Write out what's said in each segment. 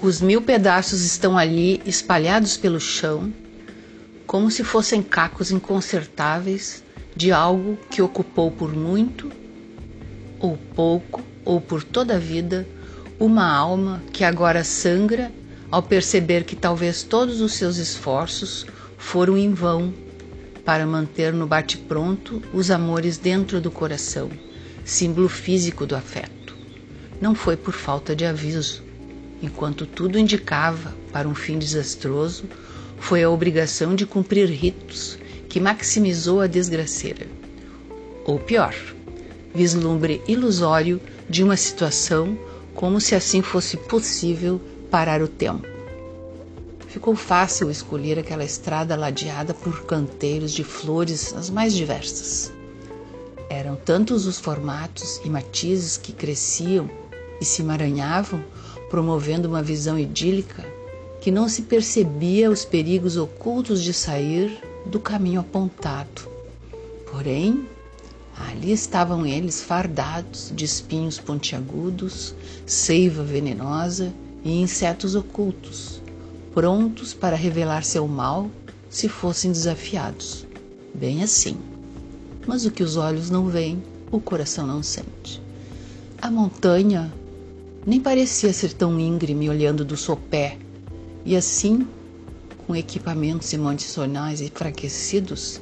Os mil pedaços estão ali espalhados pelo chão, como se fossem cacos inconsertáveis de algo que ocupou por muito, ou pouco, ou por toda a vida, uma alma que agora sangra ao perceber que talvez todos os seus esforços foram em vão para manter no bate-pronto os amores dentro do coração, símbolo físico do afeto. Não foi por falta de aviso. Enquanto tudo indicava para um fim desastroso, foi a obrigação de cumprir ritos que maximizou a desgraceira. Ou pior, vislumbre ilusório de uma situação como se assim fosse possível parar o tempo. Ficou fácil escolher aquela estrada ladeada por canteiros de flores as mais diversas. Eram tantos os formatos e matizes que cresciam e se emaranhavam, promovendo uma visão idílica, que não se percebia os perigos ocultos de sair do caminho apontado. Porém, ali estavam eles fardados de espinhos pontiagudos, seiva venenosa e insetos ocultos, prontos para revelar seu mal se fossem desafiados. Bem assim. Mas o que os olhos não veem, o coração não sente. A montanha nem parecia ser tão íngreme olhando do sopé, e assim, com equipamentos imunicionais enfraquecidos,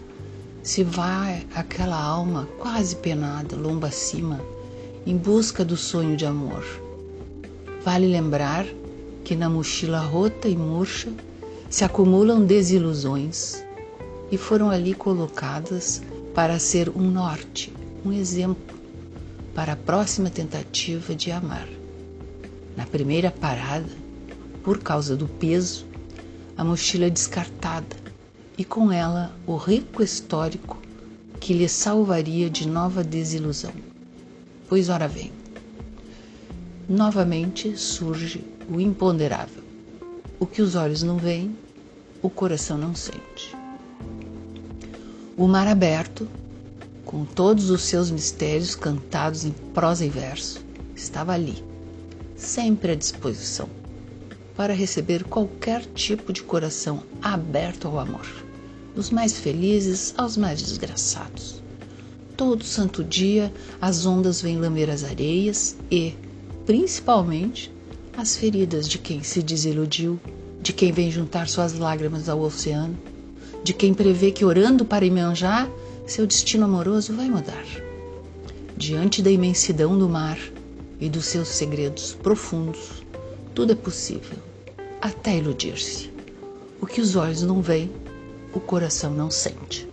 se vai aquela alma quase penada, lomba acima, em busca do sonho de amor Vale lembrar que na mochila rota e murcha se acumulam desilusões e foram ali colocadas para ser um norte, um exemplo para a próxima tentativa de amar. Na primeira parada, por causa do peso, a mochila é descartada e com ela o rico histórico que lhe salvaria de nova desilusão. Pois ora vem novamente surge o imponderável. O que os olhos não veem, o coração não sente. O mar aberto, com todos os seus mistérios cantados em prosa e verso, estava ali, sempre à disposição, para receber qualquer tipo de coração aberto ao amor, dos mais felizes aos mais desgraçados. Todo santo dia as ondas vêm lamber as areias e, principalmente as feridas de quem se desiludiu, de quem vem juntar suas lágrimas ao oceano, de quem prevê que orando para Imanjá, seu destino amoroso vai mudar. Diante da imensidão do mar e dos seus segredos profundos, tudo é possível, até iludir-se. O que os olhos não veem, o coração não sente.